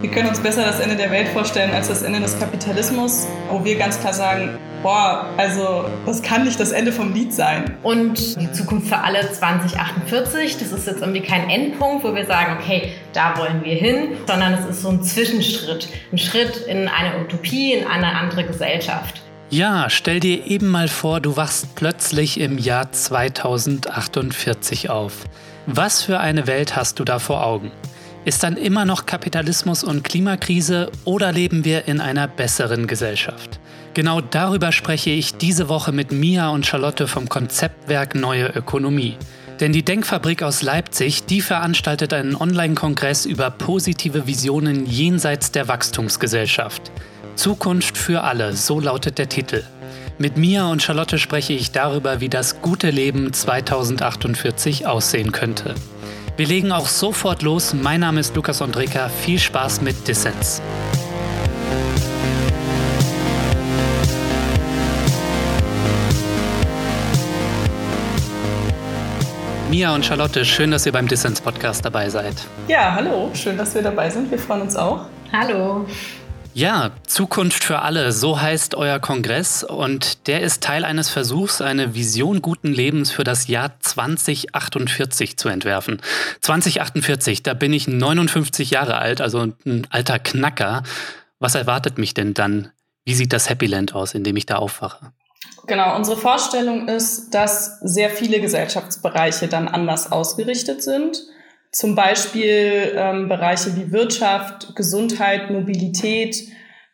Wir können uns besser das Ende der Welt vorstellen als das Ende des Kapitalismus, wo wir ganz klar sagen, boah, also das kann nicht das Ende vom Lied sein. Und die Zukunft für alle 2048, das ist jetzt irgendwie kein Endpunkt, wo wir sagen, okay, da wollen wir hin, sondern es ist so ein Zwischenschritt, ein Schritt in eine Utopie, in eine andere Gesellschaft. Ja, stell dir eben mal vor, du wachst plötzlich im Jahr 2048 auf. Was für eine Welt hast du da vor Augen? Ist dann immer noch Kapitalismus und Klimakrise oder leben wir in einer besseren Gesellschaft? Genau darüber spreche ich diese Woche mit Mia und Charlotte vom Konzeptwerk Neue Ökonomie. Denn die Denkfabrik aus Leipzig, die veranstaltet einen Online-Kongress über positive Visionen jenseits der Wachstumsgesellschaft. Zukunft für alle, so lautet der Titel. Mit Mia und Charlotte spreche ich darüber, wie das gute Leben 2048 aussehen könnte. Wir legen auch sofort los. Mein Name ist Lukas Andreka. Viel Spaß mit Dissens. Mia und Charlotte, schön, dass ihr beim Dissens Podcast dabei seid. Ja, hallo, schön, dass wir dabei sind. Wir freuen uns auch. Hallo. Ja, Zukunft für alle, so heißt euer Kongress und der ist Teil eines Versuchs, eine Vision guten Lebens für das Jahr 2048 zu entwerfen. 2048, da bin ich 59 Jahre alt, also ein alter Knacker. Was erwartet mich denn dann? Wie sieht das Happy Land aus, in dem ich da aufwache? Genau, unsere Vorstellung ist, dass sehr viele Gesellschaftsbereiche dann anders ausgerichtet sind zum Beispiel ähm, Bereiche wie Wirtschaft, Gesundheit, Mobilität,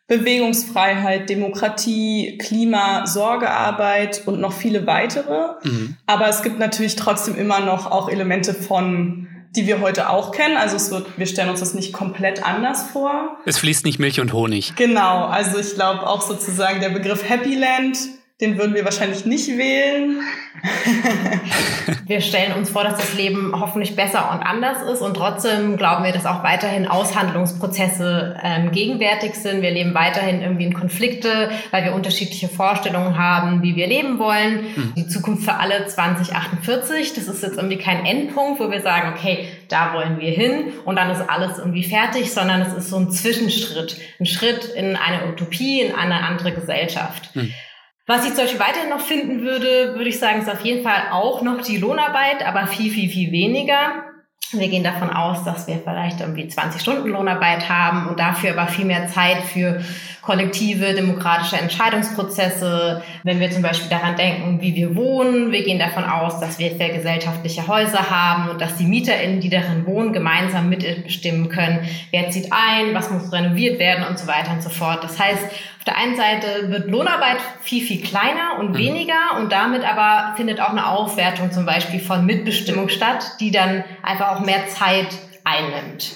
Bewegungsfreiheit, Demokratie, Klima, Sorgearbeit und noch viele weitere. Mhm. Aber es gibt natürlich trotzdem immer noch auch Elemente von die wir heute auch kennen. Also es wird, wir stellen uns das nicht komplett anders vor. Es fließt nicht Milch und Honig. Genau, also ich glaube auch sozusagen der Begriff Happy Land den würden wir wahrscheinlich nicht wählen. wir stellen uns vor, dass das Leben hoffentlich besser und anders ist und trotzdem glauben wir, dass auch weiterhin Aushandlungsprozesse ähm, gegenwärtig sind. Wir leben weiterhin irgendwie in Konflikte, weil wir unterschiedliche Vorstellungen haben, wie wir leben wollen. Mhm. Die Zukunft für alle 2048, das ist jetzt irgendwie kein Endpunkt, wo wir sagen, okay, da wollen wir hin und dann ist alles irgendwie fertig, sondern es ist so ein Zwischenschritt, ein Schritt in eine Utopie, in eine andere Gesellschaft. Mhm. Was ich zum Beispiel weiterhin noch finden würde, würde ich sagen, ist auf jeden Fall auch noch die Lohnarbeit, aber viel, viel, viel weniger. Wir gehen davon aus, dass wir vielleicht irgendwie 20 Stunden Lohnarbeit haben und dafür aber viel mehr Zeit für kollektive demokratische Entscheidungsprozesse. Wenn wir zum Beispiel daran denken, wie wir wohnen, wir gehen davon aus, dass wir gesellschaftliche Häuser haben und dass die MieterInnen, die darin wohnen, gemeinsam mitbestimmen können, wer zieht ein, was muss renoviert werden und so weiter und so fort. Das heißt, der einen Seite wird Lohnarbeit viel, viel kleiner und mhm. weniger und damit aber findet auch eine Aufwertung zum Beispiel von Mitbestimmung statt, die dann einfach auch mehr Zeit einnimmt.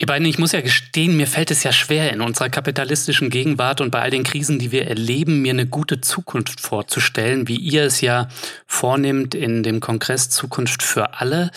Ihr beiden, ich muss ja gestehen, mir fällt es ja schwer, in unserer kapitalistischen Gegenwart und bei all den Krisen, die wir erleben, mir eine gute Zukunft vorzustellen, wie ihr es ja vornimmt in dem Kongress Zukunft für alle.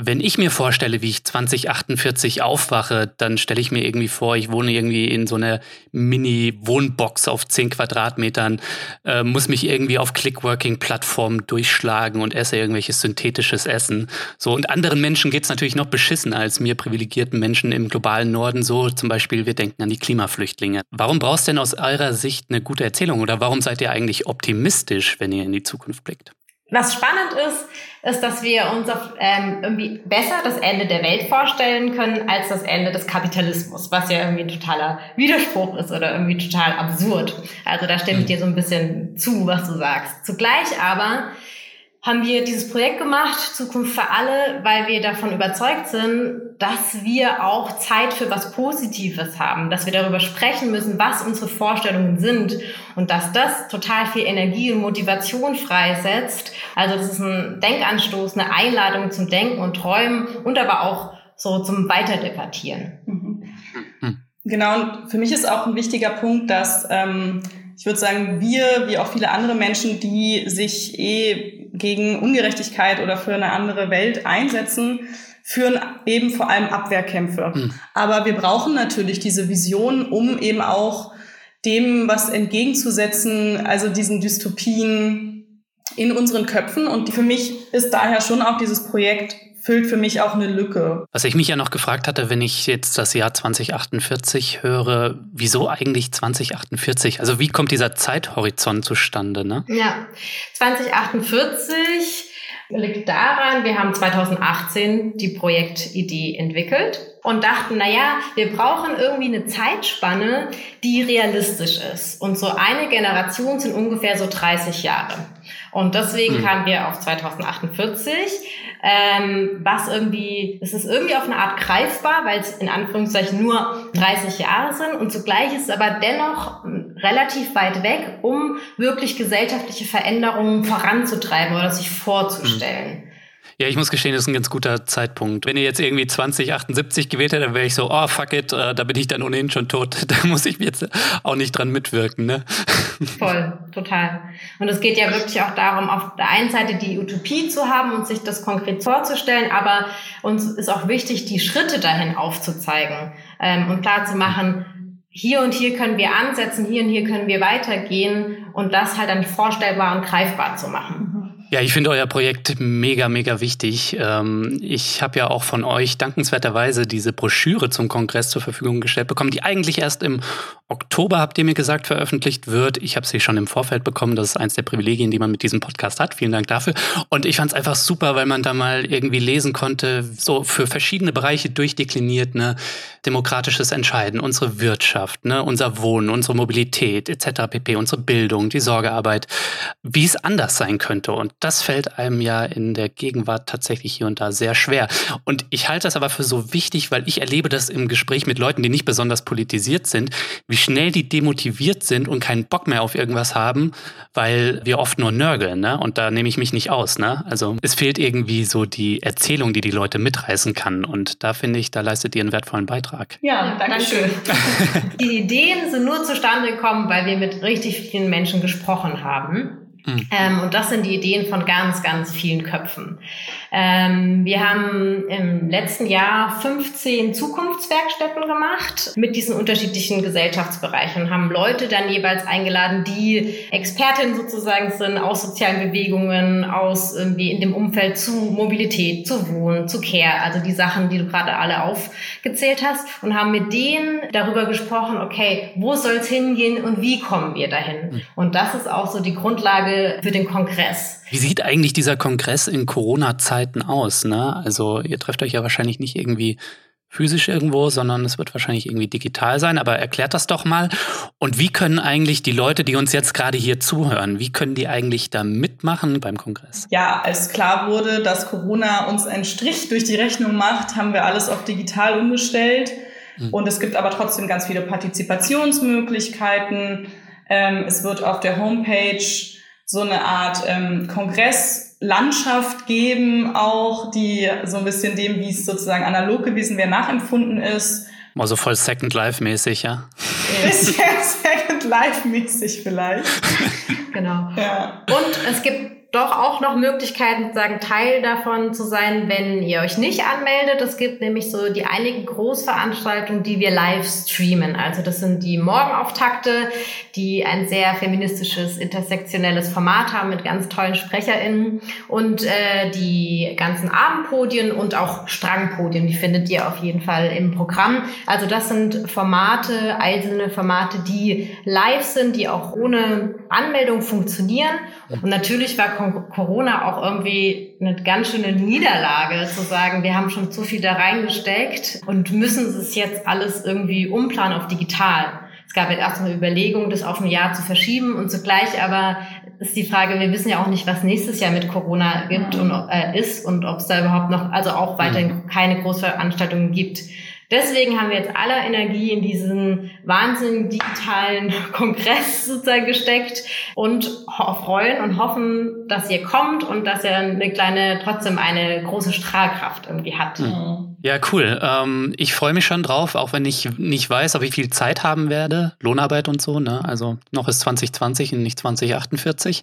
Wenn ich mir vorstelle, wie ich 2048 aufwache, dann stelle ich mir irgendwie vor, ich wohne irgendwie in so einer Mini-Wohnbox auf 10 Quadratmetern, äh, muss mich irgendwie auf Clickworking-Plattformen durchschlagen und esse irgendwelches synthetisches Essen. So, und anderen Menschen geht's natürlich noch beschissen als mir privilegierten Menschen im globalen Norden. So zum Beispiel, wir denken an die Klimaflüchtlinge. Warum brauchst du denn aus eurer Sicht eine gute Erzählung oder warum seid ihr eigentlich optimistisch, wenn ihr in die Zukunft blickt? Was spannend ist, ist, dass wir uns auf, ähm, irgendwie besser das Ende der Welt vorstellen können als das Ende des Kapitalismus, was ja irgendwie ein totaler Widerspruch ist oder irgendwie total absurd. Also da stimme ich mhm. dir so ein bisschen zu, was du sagst. Zugleich aber haben wir dieses Projekt gemacht, Zukunft für alle, weil wir davon überzeugt sind, dass wir auch Zeit für was Positives haben, dass wir darüber sprechen müssen, was unsere Vorstellungen sind und dass das total viel Energie und Motivation freisetzt. Also das ist ein Denkanstoß, eine Einladung zum Denken und Träumen und aber auch so zum Weiterdebattieren. Mhm. Genau, und für mich ist auch ein wichtiger Punkt, dass ähm, ich würde sagen, wir, wie auch viele andere Menschen, die sich eh gegen Ungerechtigkeit oder für eine andere Welt einsetzen, führen eben vor allem Abwehrkämpfe. Mhm. Aber wir brauchen natürlich diese Vision, um eben auch dem was entgegenzusetzen, also diesen Dystopien in unseren Köpfen. Und für mich ist daher schon auch dieses Projekt füllt für mich auch eine Lücke. Was ich mich ja noch gefragt hatte, wenn ich jetzt das Jahr 2048 höre, wieso eigentlich 2048? Also wie kommt dieser Zeithorizont zustande? Ne? Ja, 2048 liegt daran, wir haben 2018 die Projektidee entwickelt und dachten, na ja, wir brauchen irgendwie eine Zeitspanne, die realistisch ist. Und so eine Generation sind ungefähr so 30 Jahre. Und deswegen mhm. kamen wir auf 2048, ähm, was irgendwie, es ist irgendwie auf eine Art greifbar, weil es in Anführungszeichen nur 30 Jahre sind und zugleich ist es aber dennoch relativ weit weg, um wirklich gesellschaftliche Veränderungen voranzutreiben oder sich vorzustellen. Mhm. Ja, ich muss gestehen, das ist ein ganz guter Zeitpunkt. Wenn ihr jetzt irgendwie 2078 gewählt hättet, dann wäre ich so, oh fuck it, äh, da bin ich dann ohnehin schon tot. Da muss ich jetzt auch nicht dran mitwirken, ne? Voll, total. Und es geht ja wirklich auch darum, auf der einen Seite die Utopie zu haben und sich das konkret vorzustellen, aber uns ist auch wichtig, die Schritte dahin aufzuzeigen ähm, und klar zu machen, hier und hier können wir ansetzen, hier und hier können wir weitergehen und das halt dann vorstellbar und greifbar zu machen. Ja, ich finde euer Projekt mega, mega wichtig. Ähm, ich habe ja auch von euch dankenswerterweise diese Broschüre zum Kongress zur Verfügung gestellt bekommen, die eigentlich erst im Oktober, habt ihr mir gesagt, veröffentlicht wird. Ich habe sie schon im Vorfeld bekommen. Das ist eins der Privilegien, die man mit diesem Podcast hat. Vielen Dank dafür. Und ich fand es einfach super, weil man da mal irgendwie lesen konnte, so für verschiedene Bereiche durchdekliniert, ne, demokratisches Entscheiden, unsere Wirtschaft, ne, unser Wohnen, unsere Mobilität etc. pp, unsere Bildung, die Sorgearbeit, wie es anders sein könnte. Und das fällt einem ja in der Gegenwart tatsächlich hier und da sehr schwer. Und ich halte das aber für so wichtig, weil ich erlebe das im Gespräch mit Leuten, die nicht besonders politisiert sind, wie schnell die demotiviert sind und keinen Bock mehr auf irgendwas haben, weil wir oft nur nörgeln, ne? Und da nehme ich mich nicht aus, ne? Also es fehlt irgendwie so die Erzählung, die die Leute mitreißen kann. Und da finde ich, da leistet ihr einen wertvollen Beitrag. Ja, danke schön. die Ideen sind nur zustande gekommen, weil wir mit richtig vielen Menschen gesprochen haben. Mhm. Ähm, und das sind die Ideen von ganz, ganz vielen Köpfen. Ähm, wir haben im letzten Jahr 15 Zukunftswerkstätten gemacht mit diesen unterschiedlichen Gesellschaftsbereichen und haben Leute dann jeweils eingeladen, die Expertinnen sozusagen sind aus sozialen Bewegungen, aus irgendwie in dem Umfeld zu Mobilität, zu Wohnen, zu Care, also die Sachen, die du gerade alle aufgezählt hast und haben mit denen darüber gesprochen, okay, wo soll es hingehen und wie kommen wir dahin? Mhm. Und das ist auch so die Grundlage für den Kongress. Wie sieht eigentlich dieser Kongress in Corona-Zeiten aus? Ne? Also ihr trefft euch ja wahrscheinlich nicht irgendwie physisch irgendwo, sondern es wird wahrscheinlich irgendwie digital sein. Aber erklärt das doch mal. Und wie können eigentlich die Leute, die uns jetzt gerade hier zuhören, wie können die eigentlich da mitmachen beim Kongress? Ja, als klar wurde, dass Corona uns einen Strich durch die Rechnung macht, haben wir alles auf digital umgestellt. Mhm. Und es gibt aber trotzdem ganz viele Partizipationsmöglichkeiten. Ähm, es wird auf der Homepage so eine Art ähm, Kongresslandschaft geben, auch die so ein bisschen dem, wie es sozusagen analog gewesen wäre, nachempfunden ist. Also voll Second Life mäßig, ja? Bisschen Second Life mäßig vielleicht. genau. Ja. Und es gibt doch auch noch Möglichkeiten, sozusagen Teil davon zu sein, wenn ihr euch nicht anmeldet. Es gibt nämlich so die einigen Großveranstaltungen, die wir live streamen. Also das sind die Morgenauftakte, die ein sehr feministisches, intersektionelles Format haben mit ganz tollen SprecherInnen und äh, die ganzen Abendpodien und auch Strangpodien, die findet ihr auf jeden Fall im Programm. Also das sind Formate, einzelne Formate, die live sind, die auch ohne Anmeldung funktionieren. Und natürlich war Corona auch irgendwie eine ganz schöne Niederlage, zu sagen, wir haben schon zu viel da reingesteckt und müssen es jetzt alles irgendwie umplanen auf digital. Es gab jetzt erstmal Überlegungen, das auf ein Jahr zu verschieben und zugleich aber ist die Frage, wir wissen ja auch nicht, was nächstes Jahr mit Corona gibt und äh, ist und ob es da überhaupt noch, also auch weiterhin keine Großveranstaltungen gibt. Deswegen haben wir jetzt alle Energie in diesen wahnsinnigen digitalen Kongress sozusagen gesteckt und freuen und hoffen, dass ihr kommt und dass er eine kleine, trotzdem eine große Strahlkraft irgendwie hat. Mhm. Ja, cool. Ähm, ich freue mich schon drauf, auch wenn ich nicht weiß, ob ich viel Zeit haben werde. Lohnarbeit und so, ne? Also noch ist 2020 und nicht 2048.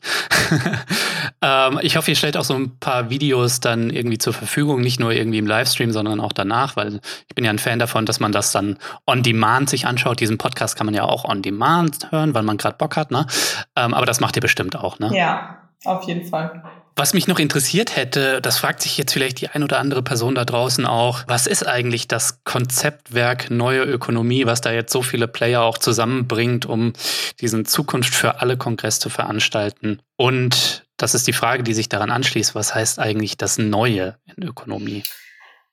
ähm, ich hoffe, ihr stellt auch so ein paar Videos dann irgendwie zur Verfügung, nicht nur irgendwie im Livestream, sondern auch danach, weil ich bin ja ein Fan davon, dass man das dann on demand sich anschaut. Diesen Podcast kann man ja auch on demand hören, weil man gerade Bock hat, ne? Ähm, aber das macht ihr bestimmt auch, ne? Ja, auf jeden Fall. Was mich noch interessiert hätte, das fragt sich jetzt vielleicht die ein oder andere Person da draußen auch, was ist eigentlich das Konzeptwerk Neue Ökonomie, was da jetzt so viele Player auch zusammenbringt, um diesen Zukunft für alle Kongress zu veranstalten? Und das ist die Frage, die sich daran anschließt, was heißt eigentlich das Neue in Ökonomie?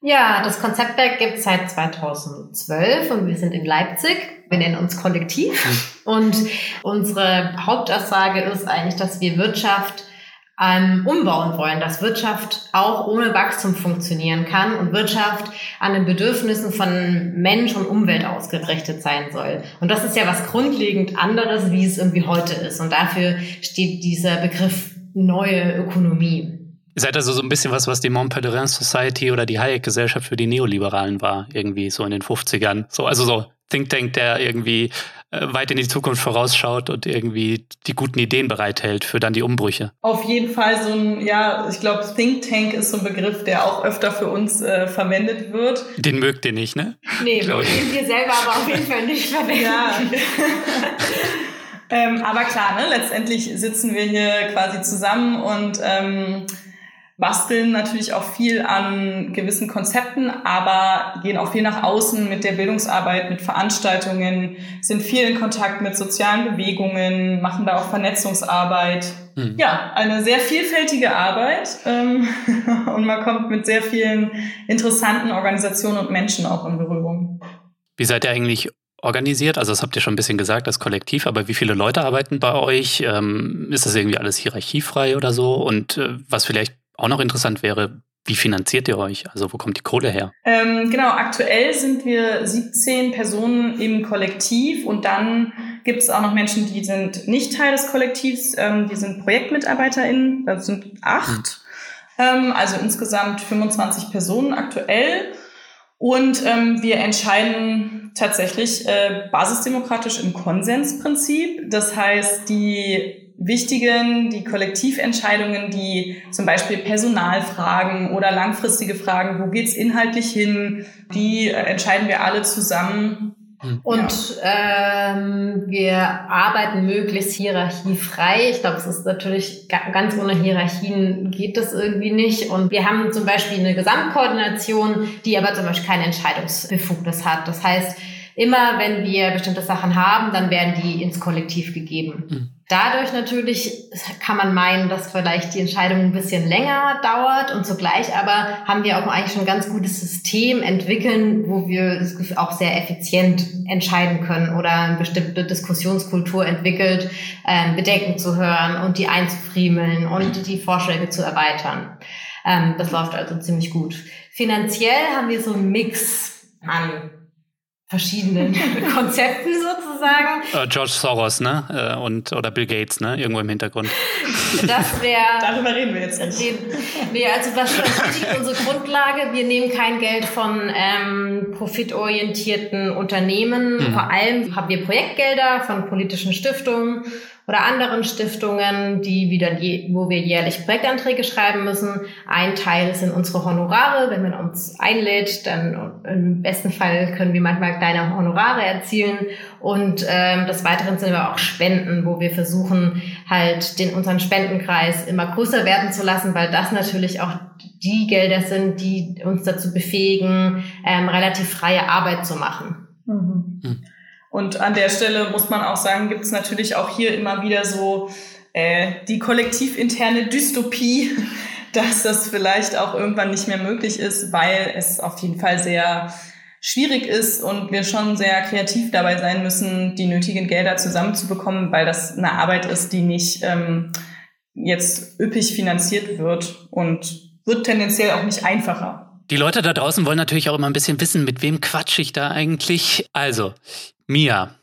Ja, das Konzeptwerk gibt es seit 2012 und wir sind in Leipzig. Wir nennen uns Kollektiv. Hm. Und unsere Hauptaussage ist eigentlich, dass wir Wirtschaft ähm, umbauen wollen, dass Wirtschaft auch ohne Wachstum funktionieren kann und Wirtschaft an den Bedürfnissen von Mensch und Umwelt ausgerichtet sein soll. Und das ist ja was grundlegend anderes, wie es irgendwie heute ist. Und dafür steht dieser Begriff neue Ökonomie. Ihr seid also so ein bisschen was, was die Montpellerin Society oder die Hayek-Gesellschaft für die Neoliberalen war, irgendwie so in den 50ern. So, also so Think Tank, der irgendwie weit in die Zukunft vorausschaut und irgendwie die guten Ideen bereithält für dann die Umbrüche. Auf jeden Fall so ein, ja, ich glaube, Think Tank ist so ein Begriff, der auch öfter für uns äh, verwendet wird. Den mögt ihr nicht, ne? Nee, den wir selber aber auf jeden Fall nicht verwenden. Ja. ähm, aber klar, ne, letztendlich sitzen wir hier quasi zusammen und ähm, basteln natürlich auch viel an gewissen Konzepten, aber gehen auch viel nach außen mit der Bildungsarbeit, mit Veranstaltungen, sind viel in Kontakt mit sozialen Bewegungen, machen da auch Vernetzungsarbeit. Mhm. Ja, eine sehr vielfältige Arbeit ähm, und man kommt mit sehr vielen interessanten Organisationen und Menschen auch in Berührung. Wie seid ihr eigentlich organisiert? Also das habt ihr schon ein bisschen gesagt, das Kollektiv, aber wie viele Leute arbeiten bei euch? Ähm, ist das irgendwie alles hierarchiefrei oder so? Und äh, was vielleicht auch noch interessant wäre, wie finanziert ihr euch? Also wo kommt die Kohle her? Ähm, genau, aktuell sind wir 17 Personen im Kollektiv und dann gibt es auch noch Menschen, die sind nicht Teil des Kollektivs, ähm, die sind ProjektmitarbeiterInnen, das sind acht. Hm. Ähm, also insgesamt 25 Personen aktuell. Und ähm, wir entscheiden tatsächlich äh, basisdemokratisch im Konsensprinzip. Das heißt, die wichtigen, die Kollektiventscheidungen, die zum Beispiel Personalfragen oder langfristige Fragen, wo geht's inhaltlich hin, die äh, entscheiden wir alle zusammen. Hm. Und ja. ähm, wir arbeiten möglichst hierarchiefrei. Ich glaube, es ist natürlich ganz ohne Hierarchien geht das irgendwie nicht. Und wir haben zum Beispiel eine Gesamtkoordination, die aber zum Beispiel keine Entscheidungsbefugnis hat. Das heißt, immer wenn wir bestimmte Sachen haben, dann werden die ins Kollektiv gegeben. Mhm. Dadurch natürlich kann man meinen, dass vielleicht die Entscheidung ein bisschen länger dauert und zugleich aber haben wir auch eigentlich schon ein ganz gutes System entwickeln, wo wir auch sehr effizient entscheiden können oder eine bestimmte Diskussionskultur entwickelt, ähm, Bedenken zu hören und die einzufriemeln und die Vorschläge zu erweitern. Ähm, das läuft also ziemlich gut. Finanziell haben wir so einen Mix an verschiedenen Konzepten sozusagen. Uh, George Soros, ne? Uh, und, oder Bill Gates, ne? Irgendwo im Hintergrund. Das wäre. Darüber reden wir jetzt nicht. nee, also was ist unsere Grundlage? Wir nehmen kein Geld von ähm, profitorientierten Unternehmen. Hm. Vor allem haben wir Projektgelder von politischen Stiftungen oder anderen Stiftungen, die wieder je, wo wir jährlich Projektanträge schreiben müssen. Ein Teil sind unsere Honorare. Wenn man uns einlädt, dann im besten Fall können wir manchmal kleine Honorare erzielen. Und ähm, des Weiteren sind aber auch Spenden, wo wir versuchen, halt den unseren Spendenkreis immer größer werden zu lassen, weil das natürlich auch die Gelder sind, die uns dazu befähigen, ähm, relativ freie Arbeit zu machen. Mhm. Und an der Stelle muss man auch sagen, gibt es natürlich auch hier immer wieder so äh, die kollektivinterne Dystopie, dass das vielleicht auch irgendwann nicht mehr möglich ist, weil es auf jeden Fall sehr schwierig ist und wir schon sehr kreativ dabei sein müssen, die nötigen Gelder zusammenzubekommen, weil das eine Arbeit ist, die nicht ähm, jetzt üppig finanziert wird und wird tendenziell auch nicht einfacher. Die Leute da draußen wollen natürlich auch immer ein bisschen wissen, mit wem quatsch ich da eigentlich. Also, Mia,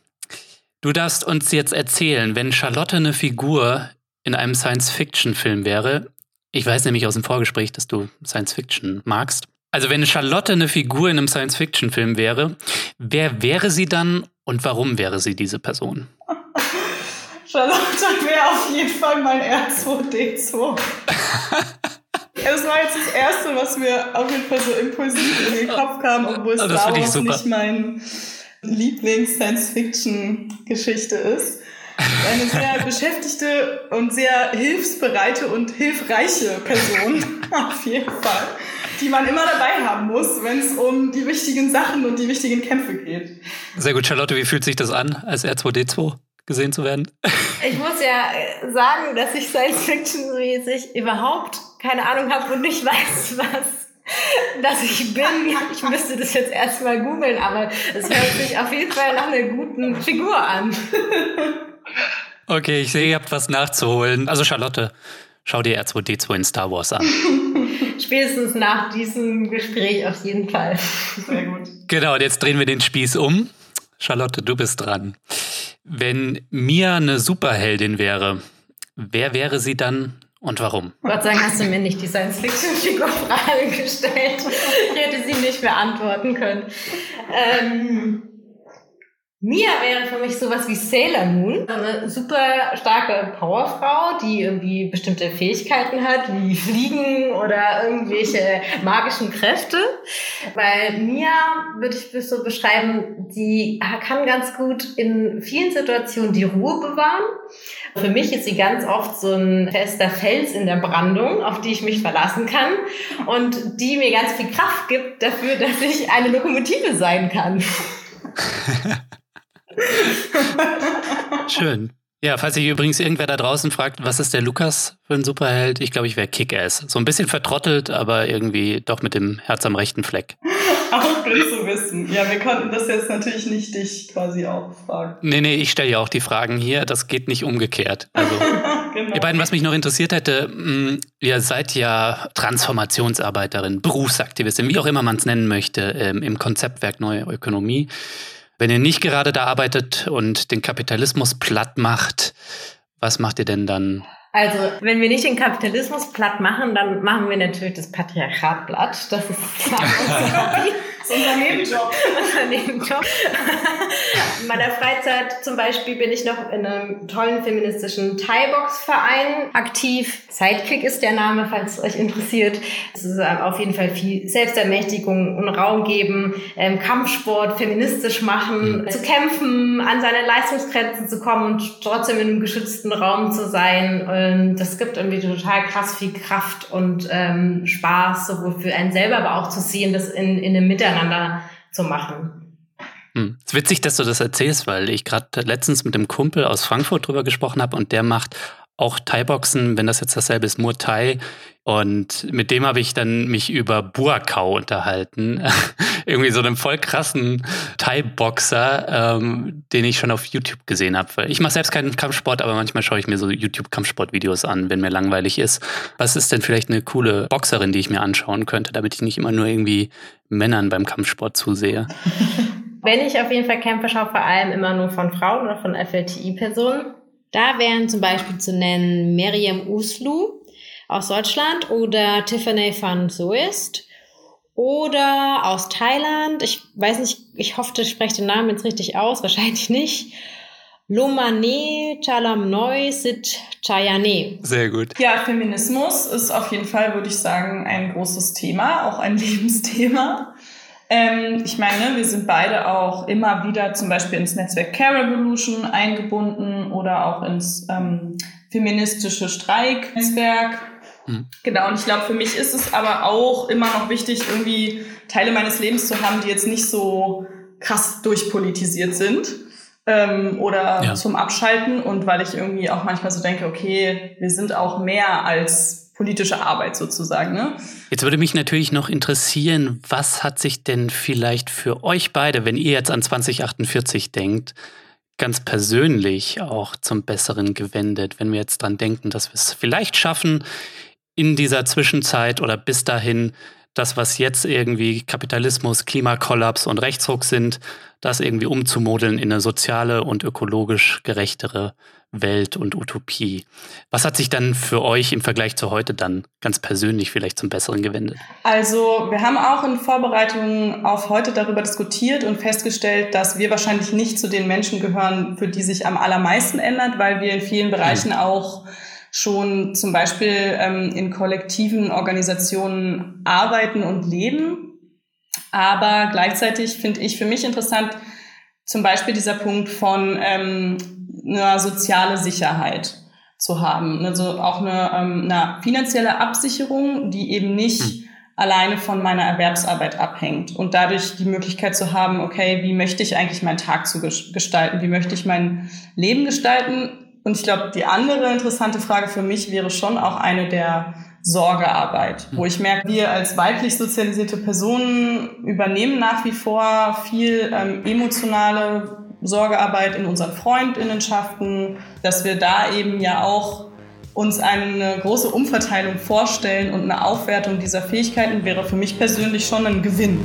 du darfst uns jetzt erzählen, wenn Charlotte eine Figur in einem Science-Fiction-Film wäre, ich weiß nämlich aus dem Vorgespräch, dass du Science-Fiction magst. Also wenn Charlotte eine Figur in einem Science-Fiction-Film wäre, wer wäre sie dann und warum wäre sie diese Person? Charlotte wäre auf jeden Fall mein R2D2. Es war jetzt das Erste, was mir auf jeden Fall so impulsiv in den Kopf kam, obwohl es oh, Star Wars nicht mein Lieblings-Science-Fiction-Geschichte ist. Eine sehr beschäftigte und sehr hilfsbereite und hilfreiche Person, auf jeden Fall, die man immer dabei haben muss, wenn es um die wichtigen Sachen und die wichtigen Kämpfe geht. Sehr gut, Charlotte, wie fühlt sich das an, als R2D2 gesehen zu werden? Ich muss ja sagen, dass ich Science-Fiction-mäßig überhaupt keine Ahnung habe und nicht weiß, was dass ich bin. Ich müsste das jetzt erstmal googeln, aber es hört sich auf jeden Fall nach einer guten Figur an. Okay, ich sehe, ihr habt was nachzuholen. Also Charlotte, schau dir R2D2 in Star Wars an. Spätestens nach diesem Gespräch auf jeden Fall. Sehr gut. Genau, und jetzt drehen wir den Spieß um. Charlotte, du bist dran. Wenn Mia eine Superheldin wäre, wer wäre sie dann und warum? Gott sei Dank hast du mir nicht die Science-Fiction-Figur-Frage gestellt. Ich hätte sie nicht beantworten können. Ähm, Mia wäre für mich sowas wie Sailor Moon, eine super starke Powerfrau, die irgendwie bestimmte Fähigkeiten hat, wie Fliegen oder irgendwelche magischen Kräfte. Weil Mia würde ich so beschreiben, die kann ganz gut in vielen Situationen die Ruhe bewahren. Für mich ist sie ganz oft so ein fester Fels in der Brandung, auf die ich mich verlassen kann und die mir ganz viel Kraft gibt dafür, dass ich eine Lokomotive sein kann. Schön. Ja, falls sich übrigens irgendwer da draußen fragt, was ist der Lukas für ein Superheld? Ich glaube, ich wäre Kick-Ass. So ein bisschen vertrottelt, aber irgendwie doch mit dem Herz am rechten Fleck. Auch gut zu wissen. Ja, wir konnten das jetzt natürlich nicht dich quasi auch fragen. Nee, nee, ich stelle ja auch die Fragen hier. Das geht nicht umgekehrt. Also, genau. Ihr beiden, was mich noch interessiert hätte, mh, mm, ihr seid ja Transformationsarbeiterin, Berufsaktivistin, wie auch immer man es nennen möchte, ähm, im Konzeptwerk Neue Ökonomie. Wenn ihr nicht gerade da arbeitet und den Kapitalismus platt macht, was macht ihr denn dann? Also, wenn wir nicht den Kapitalismus platt machen, dann machen wir natürlich das Patriarchat platt. Das ist klar unser Hobby. Das ist unser Nebenjob. unser Nebenjob. In meiner Freizeit zum Beispiel bin ich noch in einem tollen feministischen Thai-Box-Verein aktiv. Sidekick ist der Name, falls es euch interessiert. Es ist ähm, auf jeden Fall viel Selbstermächtigung und Raum geben, ähm, Kampfsport feministisch machen, mhm. zu kämpfen, an seine Leistungsgrenzen zu kommen und trotzdem in einem geschützten Raum zu sein. Und das gibt irgendwie total krass viel Kraft und ähm, Spaß, sowohl für einen selber, aber auch zu sehen, das in, in einem Miteinander zu machen. Hm. Es ist witzig, dass du das erzählst, weil ich gerade letztens mit einem Kumpel aus Frankfurt drüber gesprochen habe und der macht auch Thai-Boxen, wenn das jetzt dasselbe ist, Muay Thai. Und mit dem habe ich dann mich über Buakau unterhalten. Irgendwie so einem voll krassen Thai-Boxer, ähm, den ich schon auf YouTube gesehen habe. Ich mache selbst keinen Kampfsport, aber manchmal schaue ich mir so YouTube-Kampfsport-Videos an, wenn mir langweilig ist. Was ist denn vielleicht eine coole Boxerin, die ich mir anschauen könnte, damit ich nicht immer nur irgendwie Männern beim Kampfsport zusehe? Wenn ich auf jeden Fall Kämpfe schaue, vor allem immer nur von Frauen oder von FLTI-Personen. Da wären zum Beispiel zu nennen Miriam Uslu aus Deutschland oder Tiffany van Soest oder aus Thailand. Ich weiß nicht, ich hoffe, ich spreche den Namen jetzt richtig aus, wahrscheinlich nicht. Lomane Chalamnoy Sit Chayane. Sehr gut. Ja, Feminismus ist auf jeden Fall, würde ich sagen, ein großes Thema, auch ein Lebensthema. Ähm, ich meine, wir sind beide auch immer wieder zum Beispiel ins Netzwerk Care Revolution eingebunden oder auch ins ähm, feministische Streiknetzwerk. Mhm. Genau, und ich glaube, für mich ist es aber auch immer noch wichtig, irgendwie Teile meines Lebens zu haben, die jetzt nicht so krass durchpolitisiert sind ähm, oder ja. zum Abschalten und weil ich irgendwie auch manchmal so denke, okay, wir sind auch mehr als politische Arbeit sozusagen. Ne? Jetzt würde mich natürlich noch interessieren, was hat sich denn vielleicht für euch beide, wenn ihr jetzt an 2048 denkt, ganz persönlich auch zum Besseren gewendet, wenn wir jetzt dran denken, dass wir es vielleicht schaffen, in dieser Zwischenzeit oder bis dahin das, was jetzt irgendwie Kapitalismus, Klimakollaps und Rechtsruck sind, das irgendwie umzumodeln in eine soziale und ökologisch gerechtere Welt und Utopie. Was hat sich dann für euch im Vergleich zu heute dann ganz persönlich vielleicht zum Besseren gewendet? Also wir haben auch in Vorbereitung auf heute darüber diskutiert und festgestellt, dass wir wahrscheinlich nicht zu den Menschen gehören, für die sich am allermeisten ändert, weil wir in vielen Bereichen mhm. auch schon zum Beispiel ähm, in kollektiven Organisationen arbeiten und leben. Aber gleichzeitig finde ich für mich interessant, zum Beispiel dieser Punkt von ähm, eine soziale Sicherheit zu haben. Also auch eine, ähm, eine finanzielle Absicherung, die eben nicht hm. alleine von meiner Erwerbsarbeit abhängt und dadurch die Möglichkeit zu haben, okay, wie möchte ich eigentlich meinen Tag zu gestalten? Wie möchte ich mein Leben gestalten? Und ich glaube, die andere interessante Frage für mich wäre schon auch eine der Sorgearbeit, wo ich merke, wir als weiblich sozialisierte Personen übernehmen nach wie vor viel ähm, emotionale Sorgearbeit in unseren Freundinnenschaften, dass wir da eben ja auch uns eine große Umverteilung vorstellen und eine Aufwertung dieser Fähigkeiten wäre für mich persönlich schon ein Gewinn.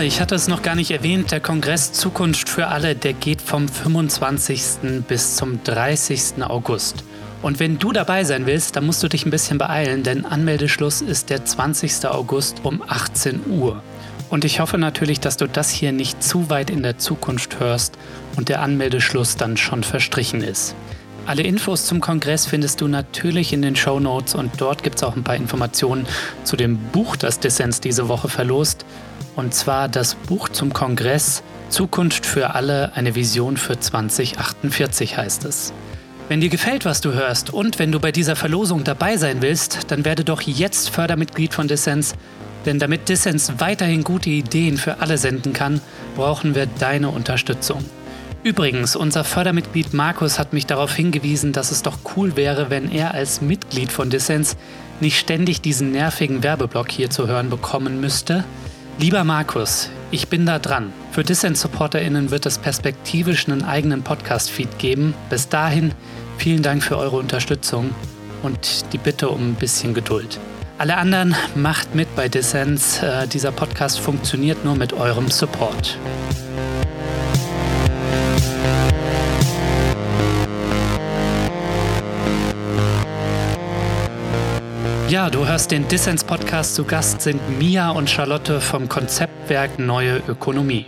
Ich hatte es noch gar nicht erwähnt. Der Kongress Zukunft für alle, der geht vom 25. bis zum 30. August. Und wenn du dabei sein willst, dann musst du dich ein bisschen beeilen, denn Anmeldeschluss ist der 20. August um 18 Uhr. Und ich hoffe natürlich, dass du das hier nicht zu weit in der Zukunft hörst und der Anmeldeschluss dann schon verstrichen ist. Alle Infos zum Kongress findest du natürlich in den Show Notes und dort gibt es auch ein paar Informationen zu dem Buch, das Dissens diese Woche verlost und zwar das Buch zum Kongress Zukunft für alle, eine Vision für 2048 heißt es. Wenn dir gefällt, was du hörst und wenn du bei dieser Verlosung dabei sein willst, dann werde doch jetzt Fördermitglied von Dissens, denn damit Dissens weiterhin gute Ideen für alle senden kann, brauchen wir deine Unterstützung. Übrigens, unser Fördermitglied Markus hat mich darauf hingewiesen, dass es doch cool wäre, wenn er als Mitglied von Dissens nicht ständig diesen nervigen Werbeblock hier zu hören bekommen müsste. Lieber Markus, ich bin da dran. Für Dissent-SupporterInnen wird es perspektivisch einen eigenen Podcast-Feed geben. Bis dahin, vielen Dank für eure Unterstützung und die Bitte um ein bisschen Geduld. Alle anderen macht mit bei Dissens. Äh, dieser Podcast funktioniert nur mit eurem Support. Ja, du hörst den Dissens-Podcast. Zu Gast sind Mia und Charlotte vom Konzeptwerk Neue Ökonomie.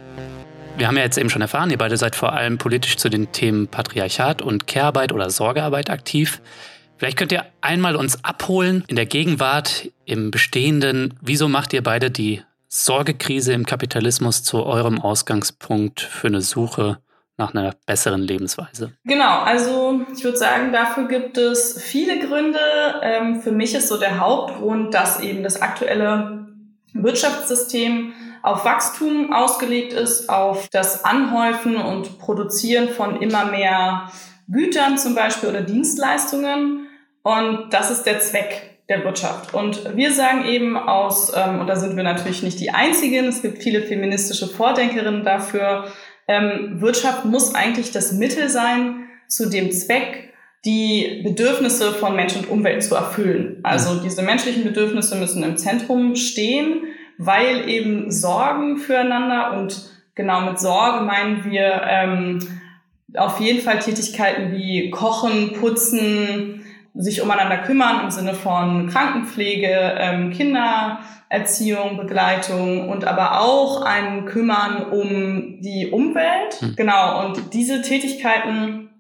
Wir haben ja jetzt eben schon erfahren, ihr beide seid vor allem politisch zu den Themen Patriarchat und Care-Arbeit oder Sorgearbeit aktiv. Vielleicht könnt ihr einmal uns abholen in der Gegenwart, im Bestehenden. Wieso macht ihr beide die Sorgekrise im Kapitalismus zu eurem Ausgangspunkt für eine Suche nach einer besseren Lebensweise? Genau, also ich würde sagen, dafür gibt es viele Gründe. Ähm, für mich ist so der Hauptgrund, dass eben das aktuelle Wirtschaftssystem auf Wachstum ausgelegt ist, auf das Anhäufen und Produzieren von immer mehr Gütern zum Beispiel oder Dienstleistungen. Und das ist der Zweck der Wirtschaft. Und wir sagen eben aus, ähm, und da sind wir natürlich nicht die Einzigen, es gibt viele feministische Vordenkerinnen dafür, ähm, Wirtschaft muss eigentlich das Mittel sein zu dem Zweck, die Bedürfnisse von Mensch und Umwelt zu erfüllen. Also diese menschlichen Bedürfnisse müssen im Zentrum stehen, weil eben Sorgen füreinander und genau mit Sorge meinen wir ähm, auf jeden Fall Tätigkeiten wie Kochen, Putzen, sich umeinander kümmern im Sinne von Krankenpflege, ähm, Kinder Erziehung, Begleitung und aber auch ein Kümmern um die Umwelt. Hm. Genau, und diese Tätigkeiten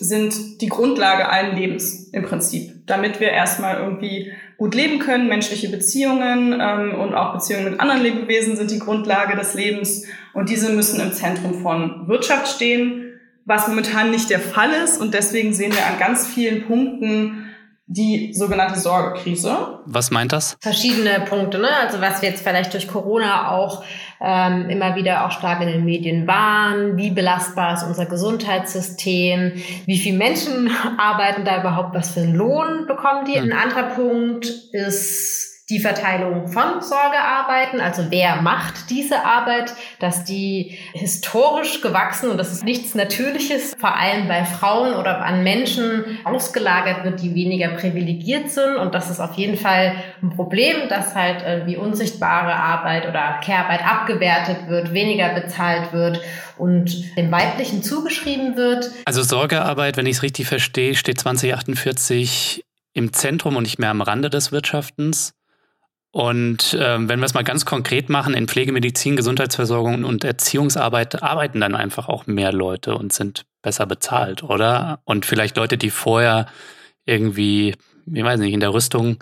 sind die Grundlage allen Lebens im Prinzip, damit wir erstmal irgendwie gut leben können. Menschliche Beziehungen ähm, und auch Beziehungen mit anderen Lebewesen sind die Grundlage des Lebens und diese müssen im Zentrum von Wirtschaft stehen, was momentan nicht der Fall ist und deswegen sehen wir an ganz vielen Punkten die sogenannte Sorgekrise. Was meint das? Verschiedene Punkte, ne? Also was wir jetzt vielleicht durch Corona auch ähm, immer wieder auch stark in den Medien waren, wie belastbar ist unser Gesundheitssystem, wie viele Menschen arbeiten da überhaupt, was für einen Lohn bekommen die. Hm. Ein anderer Punkt ist die Verteilung von Sorgearbeiten, also wer macht diese Arbeit, dass die historisch gewachsen und das ist nichts Natürliches, vor allem bei Frauen oder an Menschen ausgelagert wird, die weniger privilegiert sind und das ist auf jeden Fall ein Problem, dass halt wie unsichtbare Arbeit oder Care-Arbeit abgewertet wird, weniger bezahlt wird und dem Weiblichen zugeschrieben wird. Also Sorgearbeit, wenn ich es richtig verstehe, steht 2048 im Zentrum und nicht mehr am Rande des Wirtschaftens. Und ähm, wenn wir es mal ganz konkret machen, in Pflegemedizin, Gesundheitsversorgung und Erziehungsarbeit arbeiten dann einfach auch mehr Leute und sind besser bezahlt, oder? Und vielleicht Leute, die vorher irgendwie ich weiß nicht, in der Rüstung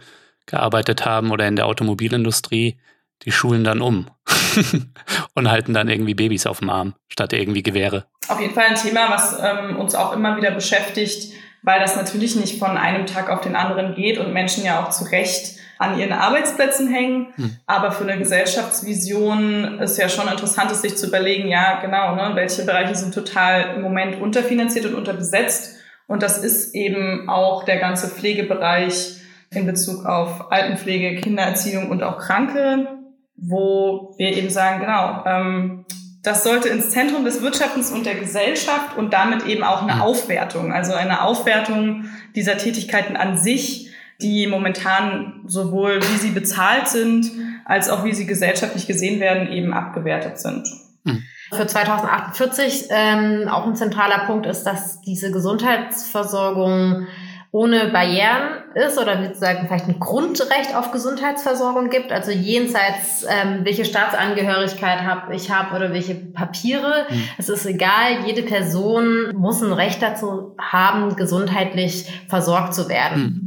gearbeitet haben oder in der Automobilindustrie, die schulen dann um und halten dann irgendwie Babys auf dem Arm statt irgendwie Gewehre. Auf jeden Fall ein Thema, was ähm, uns auch immer wieder beschäftigt, weil das natürlich nicht von einem Tag auf den anderen geht und Menschen ja auch zu Recht an ihren Arbeitsplätzen hängen. Hm. Aber für eine Gesellschaftsvision ist ja schon interessant, es sich zu überlegen, ja, genau, ne, welche Bereiche sind total im Moment unterfinanziert und unterbesetzt. Und das ist eben auch der ganze Pflegebereich in Bezug auf Altenpflege, Kindererziehung und auch Kranke, wo wir eben sagen, genau, ähm, das sollte ins Zentrum des Wirtschaftens und der Gesellschaft und damit eben auch eine hm. Aufwertung, also eine Aufwertung dieser Tätigkeiten an sich, die momentan sowohl wie sie bezahlt sind, als auch wie sie gesellschaftlich gesehen werden, eben abgewertet sind. Hm. Für 2048 ähm, auch ein zentraler Punkt ist, dass diese Gesundheitsversorgung ohne Barrieren ist oder sozusagen vielleicht ein Grundrecht auf Gesundheitsversorgung gibt, also jenseits ähm, welche Staatsangehörigkeit habe ich habe oder welche Papiere. Mhm. Es ist egal, jede Person muss ein Recht dazu haben, gesundheitlich versorgt zu werden. Mhm.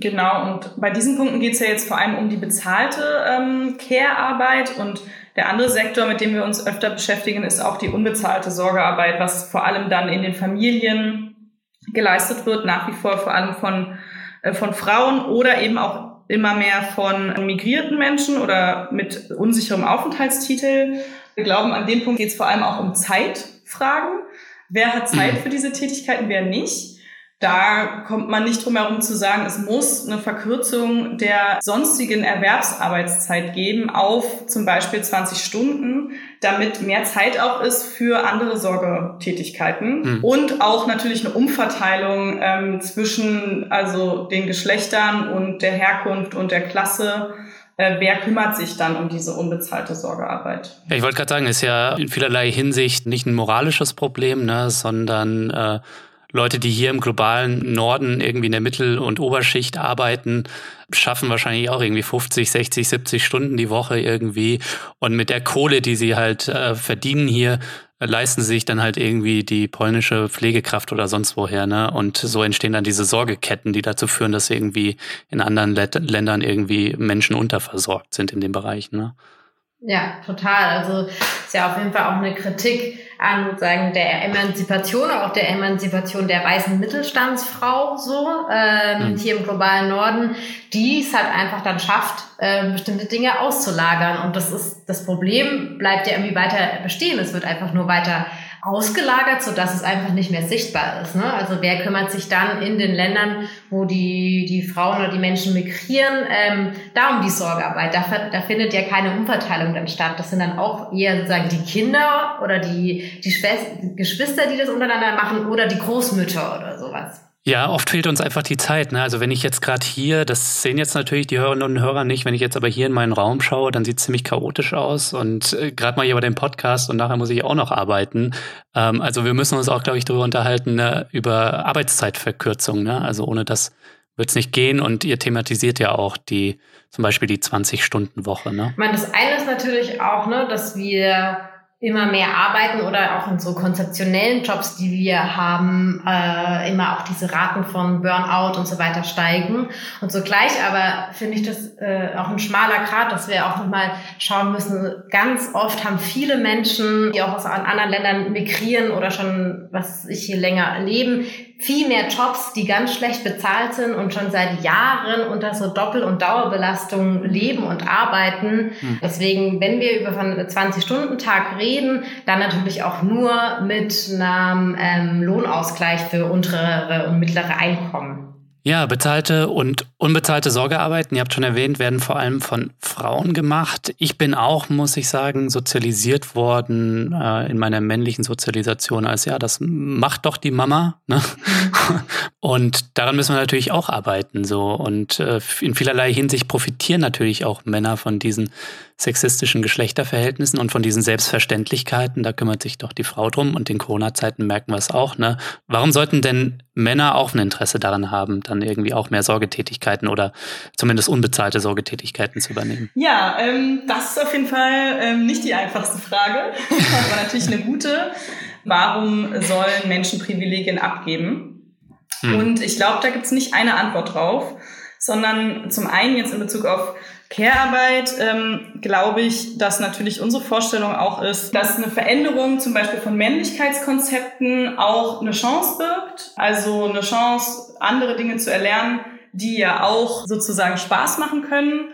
Genau, und bei diesen Punkten geht es ja jetzt vor allem um die bezahlte ähm, Care-Arbeit und der andere Sektor, mit dem wir uns öfter beschäftigen, ist auch die unbezahlte Sorgearbeit, was vor allem dann in den Familien geleistet wird, nach wie vor vor allem von, äh, von Frauen oder eben auch immer mehr von migrierten Menschen oder mit unsicherem Aufenthaltstitel. Wir glauben, an dem Punkt geht es vor allem auch um Zeitfragen. Wer hat Zeit für diese Tätigkeiten, wer nicht? Da kommt man nicht drum herum zu sagen, es muss eine Verkürzung der sonstigen Erwerbsarbeitszeit geben auf zum Beispiel 20 Stunden, damit mehr Zeit auch ist für andere Sorgetätigkeiten hm. und auch natürlich eine Umverteilung ähm, zwischen also den Geschlechtern und der Herkunft und der Klasse äh, wer kümmert sich dann um diese unbezahlte Sorgearbeit? Ja, ich wollte gerade sagen, ist ja in vielerlei Hinsicht nicht ein moralisches Problem, ne, sondern äh, Leute, die hier im globalen Norden irgendwie in der Mittel- und Oberschicht arbeiten, schaffen wahrscheinlich auch irgendwie 50, 60, 70 Stunden die Woche irgendwie. Und mit der Kohle, die sie halt äh, verdienen hier, leisten sie sich dann halt irgendwie die polnische Pflegekraft oder sonst woher, ne? Und so entstehen dann diese Sorgeketten, die dazu führen, dass irgendwie in anderen Ländern irgendwie Menschen unterversorgt sind in dem Bereich, ne? Ja, total. Also ist ja auf jeden Fall auch eine Kritik an sozusagen der Emanzipation, auch der Emanzipation der weißen Mittelstandsfrau so ähm, mhm. hier im globalen Norden, die es halt einfach dann schafft, äh, bestimmte Dinge auszulagern. Und das ist das Problem bleibt ja irgendwie weiter bestehen. Es wird einfach nur weiter ausgelagert, so dass es einfach nicht mehr sichtbar ist. Ne? Also wer kümmert sich dann in den Ländern, wo die, die Frauen oder die Menschen migrieren, ähm, da um die Sorgearbeit? Da, da findet ja keine Umverteilung dann statt. Das sind dann auch eher sozusagen die Kinder oder die, die Schwester, Geschwister, die das untereinander machen oder die Großmütter oder sowas. Ja, oft fehlt uns einfach die Zeit. Ne? Also wenn ich jetzt gerade hier, das sehen jetzt natürlich die Hörerinnen und Hörer nicht, wenn ich jetzt aber hier in meinen Raum schaue, dann sieht es ziemlich chaotisch aus. Und äh, gerade mal hier bei dem Podcast und nachher muss ich auch noch arbeiten. Ähm, also wir müssen uns auch, glaube ich, darüber unterhalten, ne? über Arbeitszeitverkürzung. Ne? Also ohne das wird es nicht gehen. Und ihr thematisiert ja auch die, zum Beispiel die 20-Stunden-Woche. Ne? Ich meine, das eine ist natürlich auch, ne, dass wir immer mehr arbeiten oder auch in so konzeptionellen Jobs, die wir haben, äh, immer auch diese Raten von Burnout und so weiter steigen. Und zugleich aber finde ich das äh, auch ein schmaler Grad, dass wir auch nochmal schauen müssen. Ganz oft haben viele Menschen, die auch aus anderen Ländern migrieren oder schon, was ich hier länger leben, viel mehr Jobs, die ganz schlecht bezahlt sind und schon seit Jahren unter so Doppel- und Dauerbelastung leben und arbeiten. Hm. Deswegen, wenn wir über einen 20-Stunden-Tag reden, dann natürlich auch nur mit einem ähm, Lohnausgleich für untere und mittlere Einkommen. Ja, bezahlte und unbezahlte Sorgearbeiten, ihr habt schon erwähnt, werden vor allem von Frauen gemacht. Ich bin auch, muss ich sagen, sozialisiert worden äh, in meiner männlichen Sozialisation als ja, das macht doch die Mama. Ne? Und daran müssen wir natürlich auch arbeiten. So. Und äh, in vielerlei Hinsicht profitieren natürlich auch Männer von diesen sexistischen Geschlechterverhältnissen und von diesen Selbstverständlichkeiten. Da kümmert sich doch die Frau drum und in Corona-Zeiten merken wir es auch. Ne? Warum sollten denn Männer auch ein Interesse daran haben, dann irgendwie auch mehr Sorgetätigkeiten oder zumindest unbezahlte Sorgetätigkeiten zu übernehmen? Ja, ähm, das ist auf jeden Fall ähm, nicht die einfachste Frage, aber natürlich eine gute. Warum sollen Menschen Privilegien abgeben? Hm. Und ich glaube, da gibt es nicht eine Antwort drauf, sondern zum einen jetzt in Bezug auf Care-Arbeit ähm, glaube ich, dass natürlich unsere Vorstellung auch ist, dass eine Veränderung zum Beispiel von Männlichkeitskonzepten auch eine Chance birgt. Also eine Chance, andere Dinge zu erlernen, die ja auch sozusagen Spaß machen können.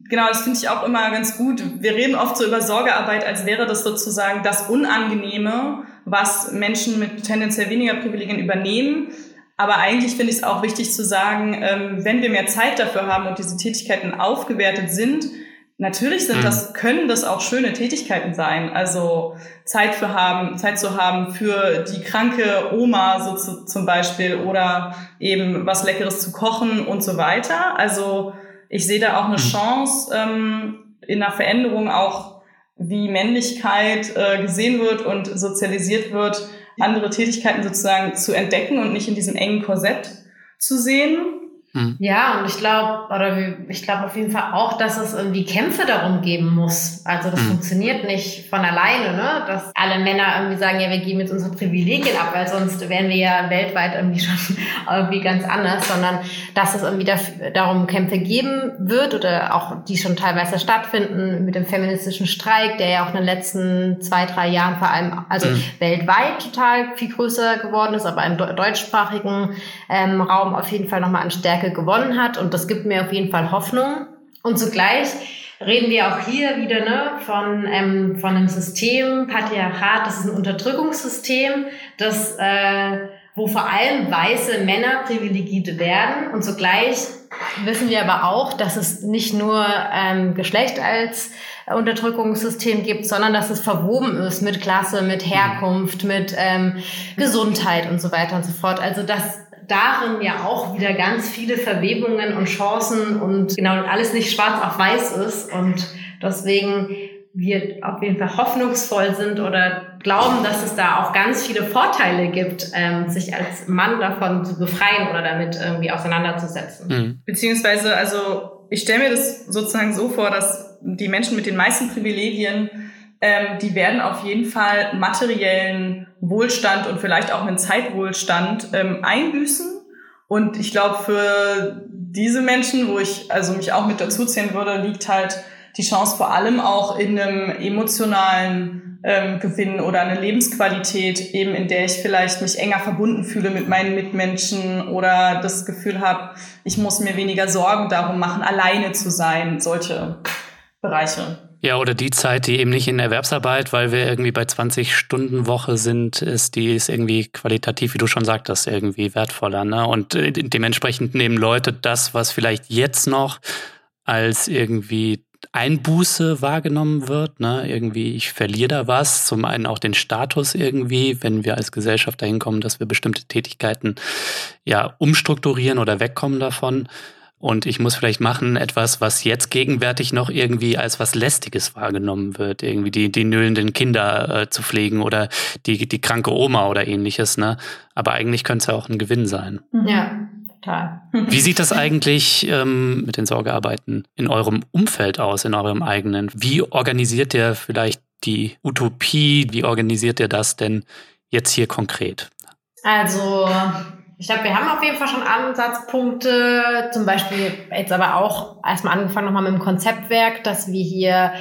Genau, das finde ich auch immer ganz gut. Wir reden oft so über Sorgearbeit, als wäre das sozusagen das Unangenehme, was Menschen mit tendenziell weniger Privilegien übernehmen. Aber eigentlich finde ich es auch wichtig zu sagen, ähm, wenn wir mehr Zeit dafür haben und diese Tätigkeiten aufgewertet sind, natürlich sind mhm. das, können das auch schöne Tätigkeiten sein. Also Zeit für haben, Zeit zu haben für die kranke Oma so zu, zum Beispiel oder eben was Leckeres zu kochen und so weiter. Also ich sehe da auch eine mhm. Chance ähm, in einer Veränderung auch, wie Männlichkeit äh, gesehen wird und sozialisiert wird, andere Tätigkeiten sozusagen zu entdecken und nicht in diesem engen Korsett zu sehen. Hm. Ja, und ich glaube, oder ich glaube auf jeden Fall auch, dass es irgendwie Kämpfe darum geben muss. Also das hm. funktioniert nicht von alleine, ne? Dass alle Männer irgendwie sagen, ja, wir geben jetzt unsere Privilegien ab, weil sonst wären wir ja weltweit irgendwie schon irgendwie ganz anders, sondern dass es irgendwie dafür, darum Kämpfe geben wird oder auch die schon teilweise stattfinden mit dem feministischen Streik, der ja auch in den letzten zwei, drei Jahren vor allem, also hm. weltweit total viel größer geworden ist, aber im deutschsprachigen ähm, Raum auf jeden Fall nochmal an Stärke Stärke gewonnen hat und das gibt mir auf jeden Fall Hoffnung. Und zugleich reden wir auch hier wieder ne, von, ähm, von einem System, Patriarchat, das ist ein Unterdrückungssystem, das, äh, wo vor allem weiße Männer privilegiert werden. Und zugleich wissen wir aber auch, dass es nicht nur ähm, Geschlecht als Unterdrückungssystem gibt, sondern dass es verwoben ist mit Klasse, mit Herkunft, mit ähm, Gesundheit und so weiter und so fort. Also dass darin ja auch wieder ganz viele Verwebungen und Chancen und genau alles nicht schwarz auf weiß ist und deswegen wir auf jeden Fall hoffnungsvoll sind oder glauben, dass es da auch ganz viele Vorteile gibt, ähm, sich als Mann davon zu befreien oder damit irgendwie auseinanderzusetzen. Mhm. Beziehungsweise, also ich stelle mir das sozusagen so vor, dass die Menschen mit den meisten Privilegien ähm, die werden auf jeden Fall materiellen Wohlstand und vielleicht auch einen Zeitwohlstand ähm, einbüßen. Und ich glaube, für diese Menschen, wo ich also mich auch mit dazuzählen würde, liegt halt die Chance vor allem auch in einem emotionalen ähm, Gewinn oder eine Lebensqualität, eben in der ich vielleicht mich enger verbunden fühle mit meinen Mitmenschen oder das Gefühl habe, ich muss mir weniger Sorgen darum machen, alleine zu sein, solche Bereiche. Ja, oder die Zeit, die eben nicht in Erwerbsarbeit, weil wir irgendwie bei 20 Stunden Woche sind, ist, die ist irgendwie qualitativ, wie du schon sagtest, irgendwie wertvoller. Ne? Und äh, dementsprechend nehmen Leute das, was vielleicht jetzt noch als irgendwie Einbuße wahrgenommen wird. Ne? Irgendwie, ich verliere da was. Zum einen auch den Status irgendwie, wenn wir als Gesellschaft dahin kommen, dass wir bestimmte Tätigkeiten ja umstrukturieren oder wegkommen davon. Und ich muss vielleicht machen etwas, was jetzt gegenwärtig noch irgendwie als was Lästiges wahrgenommen wird. Irgendwie die, die nöhlenden Kinder äh, zu pflegen oder die, die kranke Oma oder ähnliches. Ne? Aber eigentlich könnte es ja auch ein Gewinn sein. Mhm. Ja, total. Wie sieht das eigentlich ähm, mit den Sorgearbeiten in eurem Umfeld aus, in eurem eigenen? Wie organisiert ihr vielleicht die Utopie? Wie organisiert ihr das denn jetzt hier konkret? Also ich glaube, wir haben auf jeden Fall schon Ansatzpunkte, zum Beispiel jetzt aber auch erstmal angefangen nochmal mit dem Konzeptwerk, dass wir hier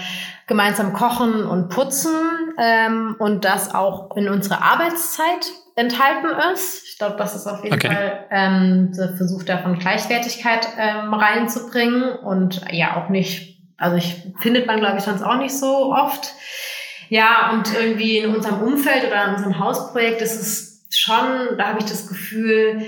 gemeinsam kochen und putzen ähm, und das auch in unsere Arbeitszeit enthalten ist. Ich glaube, das ist auf jeden okay. Fall ähm, der Versuch davon Gleichwertigkeit ähm, reinzubringen und ja auch nicht, also ich findet man glaube ich sonst auch nicht so oft. Ja, und irgendwie in unserem Umfeld oder in unserem Hausprojekt ist es schon, da habe ich das Gefühl,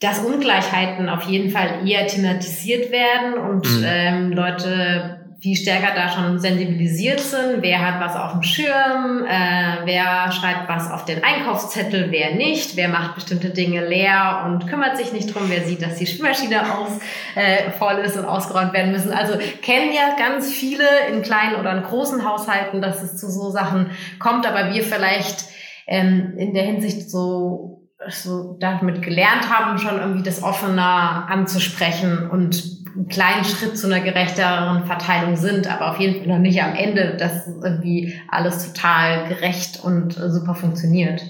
dass Ungleichheiten auf jeden Fall eher thematisiert werden und mhm. ähm, Leute viel stärker da schon sensibilisiert sind. Wer hat was auf dem Schirm? Äh, wer schreibt was auf den Einkaufszettel? Wer nicht? Wer macht bestimmte Dinge leer und kümmert sich nicht drum? Wer sieht, dass die Spülmaschine aus, äh, voll ist und ausgeräumt werden müssen? Also kennen ja ganz viele in kleinen oder in großen Haushalten, dass es zu so Sachen kommt, aber wir vielleicht ähm, in der Hinsicht so so damit gelernt haben, schon irgendwie das offener anzusprechen und einen kleinen Schritt zu einer gerechteren Verteilung sind, aber auf jeden Fall noch nicht am Ende, dass irgendwie alles total gerecht und super funktioniert.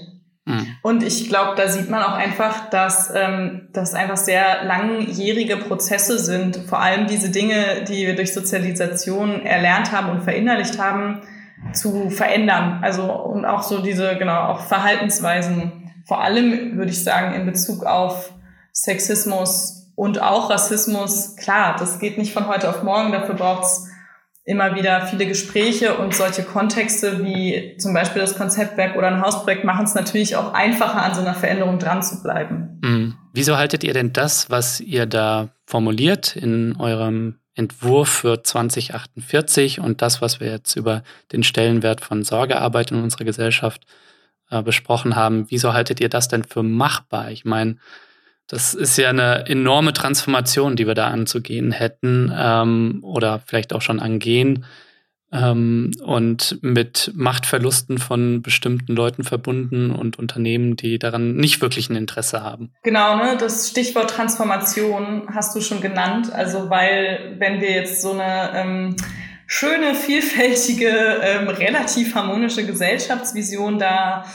Mhm. Und ich glaube, da sieht man auch einfach, dass ähm, das einfach sehr langjährige Prozesse sind. Vor allem diese Dinge, die wir durch Sozialisation erlernt haben und verinnerlicht haben, zu verändern. Also und auch so diese, genau, auch Verhaltensweisen. Vor allem würde ich sagen, in Bezug auf Sexismus und auch Rassismus. Klar, das geht nicht von heute auf morgen. Dafür braucht es immer wieder viele Gespräche und solche Kontexte wie zum Beispiel das Konzeptwerk oder ein Hausprojekt machen es natürlich auch einfacher, an so einer Veränderung dran zu bleiben. Mhm. Wieso haltet ihr denn das, was ihr da formuliert in eurem Entwurf für 2048 und das, was wir jetzt über den Stellenwert von Sorgearbeit in unserer Gesellschaft äh, besprochen haben, wieso haltet ihr das denn für machbar? Ich meine, das ist ja eine enorme Transformation, die wir da anzugehen hätten ähm, oder vielleicht auch schon angehen ähm, und mit Machtverlusten von bestimmten Leuten verbunden und Unternehmen, die daran nicht wirklich ein Interesse haben. Genau, ne? das Stichwort Transformation hast du schon genannt. Also weil wenn wir jetzt so eine ähm, schöne, vielfältige, ähm, relativ harmonische Gesellschaftsvision da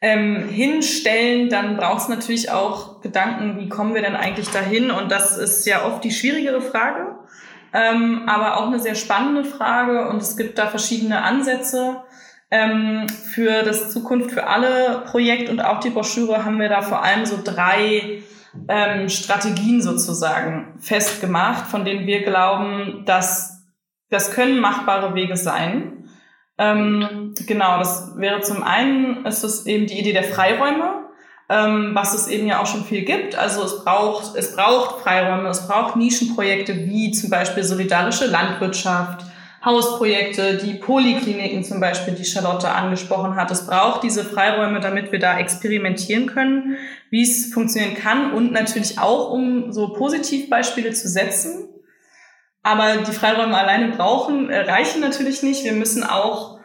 ähm, hinstellen, dann braucht es natürlich auch Gedanken, wie kommen wir denn eigentlich dahin? Und das ist ja oft die schwierigere Frage, ähm, aber auch eine sehr spannende Frage. Und es gibt da verschiedene Ansätze. Ähm, für das Zukunft für alle Projekt und auch die Broschüre haben wir da vor allem so drei ähm, Strategien sozusagen festgemacht, von denen wir glauben, dass das können machbare Wege sein. Ähm, genau, das wäre zum einen, ist es eben die Idee der Freiräume, ähm, was es eben ja auch schon viel gibt. Also es braucht, es braucht Freiräume, es braucht Nischenprojekte wie zum Beispiel solidarische Landwirtschaft, Hausprojekte, die Polikliniken zum Beispiel, die Charlotte angesprochen hat. Es braucht diese Freiräume, damit wir da experimentieren können, wie es funktionieren kann und natürlich auch, um so Positivbeispiele zu setzen. Aber die Freiräume alleine brauchen, äh, reichen natürlich nicht. Wir müssen auch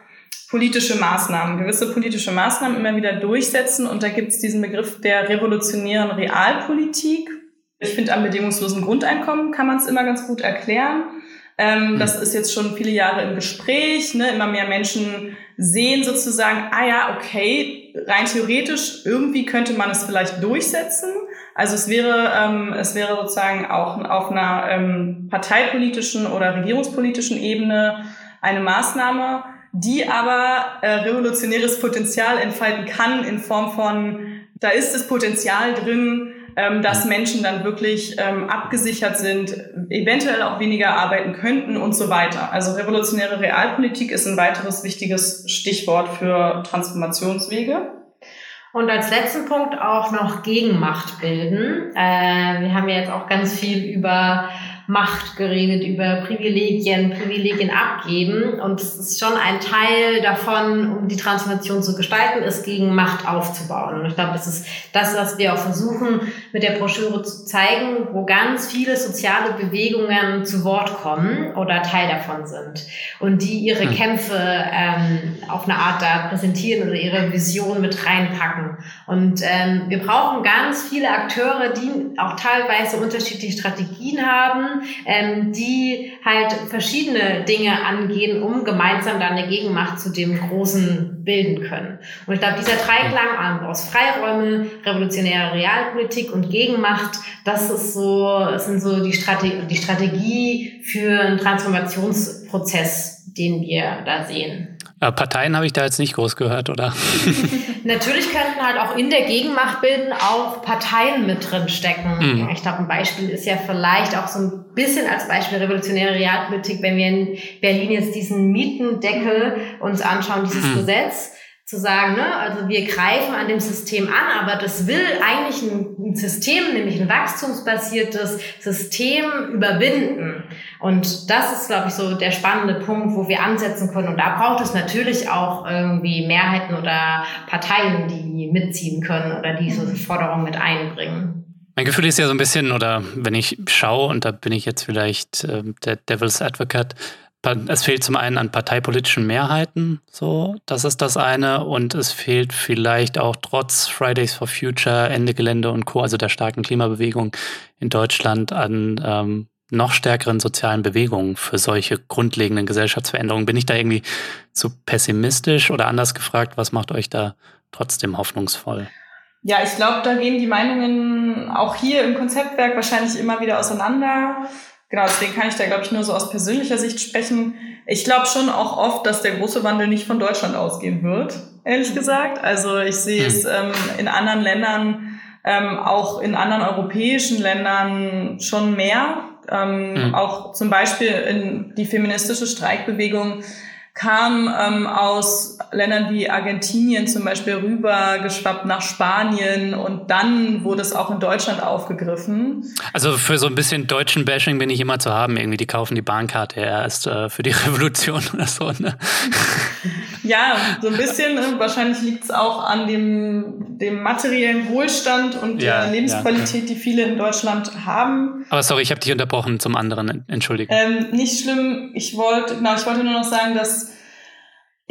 politische Maßnahmen, gewisse politische Maßnahmen immer wieder durchsetzen. Und da gibt es diesen Begriff der revolutionären Realpolitik. Ich finde, am bedingungslosen Grundeinkommen kann man es immer ganz gut erklären. Ähm, mhm. Das ist jetzt schon viele Jahre im Gespräch. Ne? Immer mehr Menschen sehen sozusagen, ah ja, okay, rein theoretisch, irgendwie könnte man es vielleicht durchsetzen. Also es wäre, ähm, es wäre sozusagen auch auf einer ähm, parteipolitischen oder regierungspolitischen Ebene eine Maßnahme, die aber äh, revolutionäres Potenzial entfalten kann in Form von, da ist das Potenzial drin, ähm, dass Menschen dann wirklich ähm, abgesichert sind, eventuell auch weniger arbeiten könnten und so weiter. Also revolutionäre Realpolitik ist ein weiteres wichtiges Stichwort für Transformationswege. Und als letzten Punkt auch noch Gegenmacht bilden. Äh, wir haben ja jetzt auch ganz viel über Macht geredet, über Privilegien, Privilegien abgeben. Und es ist schon ein Teil davon, um die Transformation zu gestalten, ist gegen Macht aufzubauen. Und ich glaube, das ist das, was wir auch versuchen, mit der Broschüre zu zeigen, wo ganz viele soziale Bewegungen zu Wort kommen oder Teil davon sind. Und die ihre hm. Kämpfe ähm, auf eine Art da präsentieren oder ihre Vision mit reinpacken. Und ähm, wir brauchen ganz viele Akteure, die auch teilweise unterschiedliche Strategien haben, ähm, die halt verschiedene Dinge angehen, um gemeinsam dann eine Gegenmacht zu dem Großen bilden können. Und ich glaube, dieser Dreiklang aus Freiräume, revolutionäre Realpolitik und Gegenmacht, das ist so, das sind so die Strategie, die Strategie für einen Transformationsprozess, den wir da sehen. Äh, Parteien habe ich da jetzt nicht groß gehört, oder? Natürlich könnten halt auch in der Gegenmacht bilden auch Parteien mit drin stecken. Mhm. Ich glaube, ein Beispiel ist ja vielleicht auch so ein bisschen als Beispiel revolutionäre Realpolitik, wenn wir in Berlin jetzt diesen Mietendeckel uns anschauen, dieses mhm. Gesetz zu sagen, ne, also wir greifen an dem System an, aber das will eigentlich ein System, nämlich ein wachstumsbasiertes System überwinden. Und das ist, glaube ich, so der spannende Punkt, wo wir ansetzen können. Und da braucht es natürlich auch irgendwie Mehrheiten oder Parteien, die mitziehen können oder diese Forderungen mit einbringen. Mein Gefühl ist ja so ein bisschen, oder wenn ich schaue, und da bin ich jetzt vielleicht äh, der Devil's Advocate, es fehlt zum einen an parteipolitischen Mehrheiten, so, das ist das eine, und es fehlt vielleicht auch trotz Fridays for Future, Ende Gelände und Co., also der starken Klimabewegung in Deutschland an ähm, noch stärkeren sozialen Bewegungen für solche grundlegenden Gesellschaftsveränderungen. Bin ich da irgendwie zu pessimistisch oder anders gefragt, was macht euch da trotzdem hoffnungsvoll? Ja, ich glaube, da gehen die Meinungen auch hier im Konzeptwerk wahrscheinlich immer wieder auseinander. Genau, deswegen kann ich da, glaube ich, nur so aus persönlicher Sicht sprechen. Ich glaube schon auch oft, dass der große Wandel nicht von Deutschland ausgehen wird, ehrlich gesagt. Also ich sehe es hm. ähm, in anderen Ländern, ähm, auch in anderen europäischen Ländern schon mehr. Ähm, mhm. Auch zum Beispiel in die feministische Streikbewegung kam ähm, aus Ländern wie Argentinien zum Beispiel rüber, geschwappt nach Spanien und dann wurde es auch in Deutschland aufgegriffen. Also für so ein bisschen deutschen Bashing bin ich immer zu haben. Irgendwie, die kaufen die Bahnkarte erst äh, für die Revolution oder so. Ne? ja, so ein bisschen. Wahrscheinlich liegt es auch an dem, dem materiellen Wohlstand und ja, der Lebensqualität, ja. die viele in Deutschland haben. Aber sorry, ich habe dich unterbrochen zum anderen. Entschuldigung. Ähm, nicht schlimm. Ich wollte, genau, ich wollte nur noch sagen, dass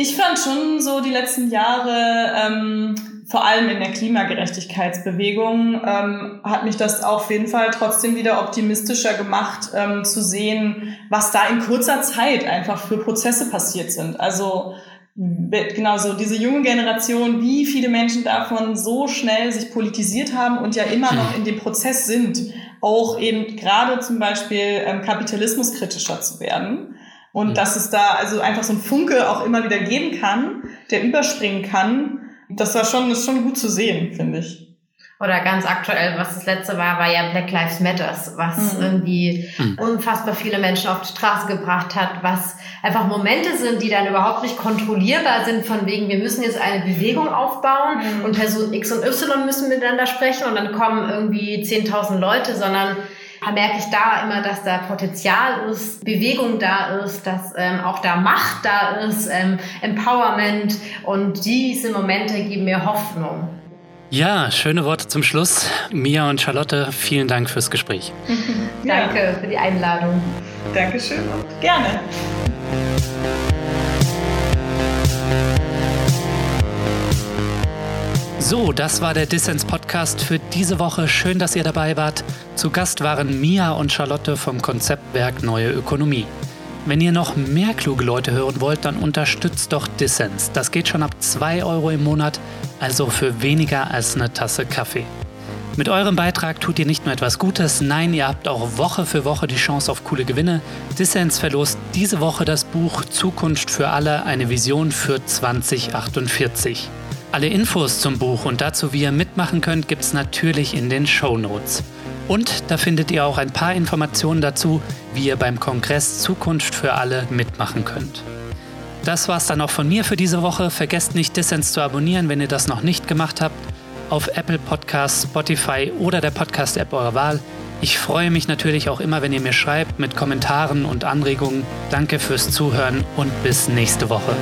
ich fand schon so die letzten Jahre, ähm, vor allem in der Klimagerechtigkeitsbewegung, ähm, hat mich das auf jeden Fall trotzdem wieder optimistischer gemacht, ähm, zu sehen, was da in kurzer Zeit einfach für Prozesse passiert sind. Also genau so diese junge Generation, wie viele Menschen davon so schnell sich politisiert haben und ja immer noch in dem Prozess sind, auch eben gerade zum Beispiel ähm, kapitalismuskritischer zu werden. Und mhm. dass es da also einfach so ein Funke auch immer wieder geben kann, der überspringen kann, das war schon, ist schon gut zu sehen, finde ich. Oder ganz aktuell, was das letzte war, war ja Black Lives Matters, was mhm. irgendwie mhm. unfassbar viele Menschen auf die Straße gebracht hat, was einfach Momente sind, die dann überhaupt nicht kontrollierbar sind, von wegen, wir müssen jetzt eine Bewegung aufbauen mhm. und Person X und Y müssen miteinander sprechen und dann kommen irgendwie 10.000 Leute, sondern merke ich da immer, dass da Potenzial ist, Bewegung da ist, dass ähm, auch da Macht da ist, ähm, Empowerment und diese Momente geben mir Hoffnung. Ja, schöne Worte zum Schluss. Mia und Charlotte, vielen Dank fürs Gespräch. Danke für die Einladung. Dankeschön und gerne. So, das war der Dissens Podcast für diese Woche. Schön, dass ihr dabei wart. Zu Gast waren Mia und Charlotte vom Konzeptwerk Neue Ökonomie. Wenn ihr noch mehr kluge Leute hören wollt, dann unterstützt doch Dissens. Das geht schon ab 2 Euro im Monat, also für weniger als eine Tasse Kaffee. Mit eurem Beitrag tut ihr nicht nur etwas Gutes, nein, ihr habt auch Woche für Woche die Chance auf coole Gewinne. Dissens verlost diese Woche das Buch Zukunft für alle, eine Vision für 2048. Alle Infos zum Buch und dazu, wie ihr mitmachen könnt, gibt es natürlich in den Show Notes. Und da findet ihr auch ein paar Informationen dazu, wie ihr beim Kongress Zukunft für alle mitmachen könnt. Das war's dann auch von mir für diese Woche. Vergesst nicht, Dissens zu abonnieren, wenn ihr das noch nicht gemacht habt, auf Apple Podcasts, Spotify oder der Podcast-App eurer Wahl. Ich freue mich natürlich auch immer, wenn ihr mir schreibt mit Kommentaren und Anregungen. Danke fürs Zuhören und bis nächste Woche.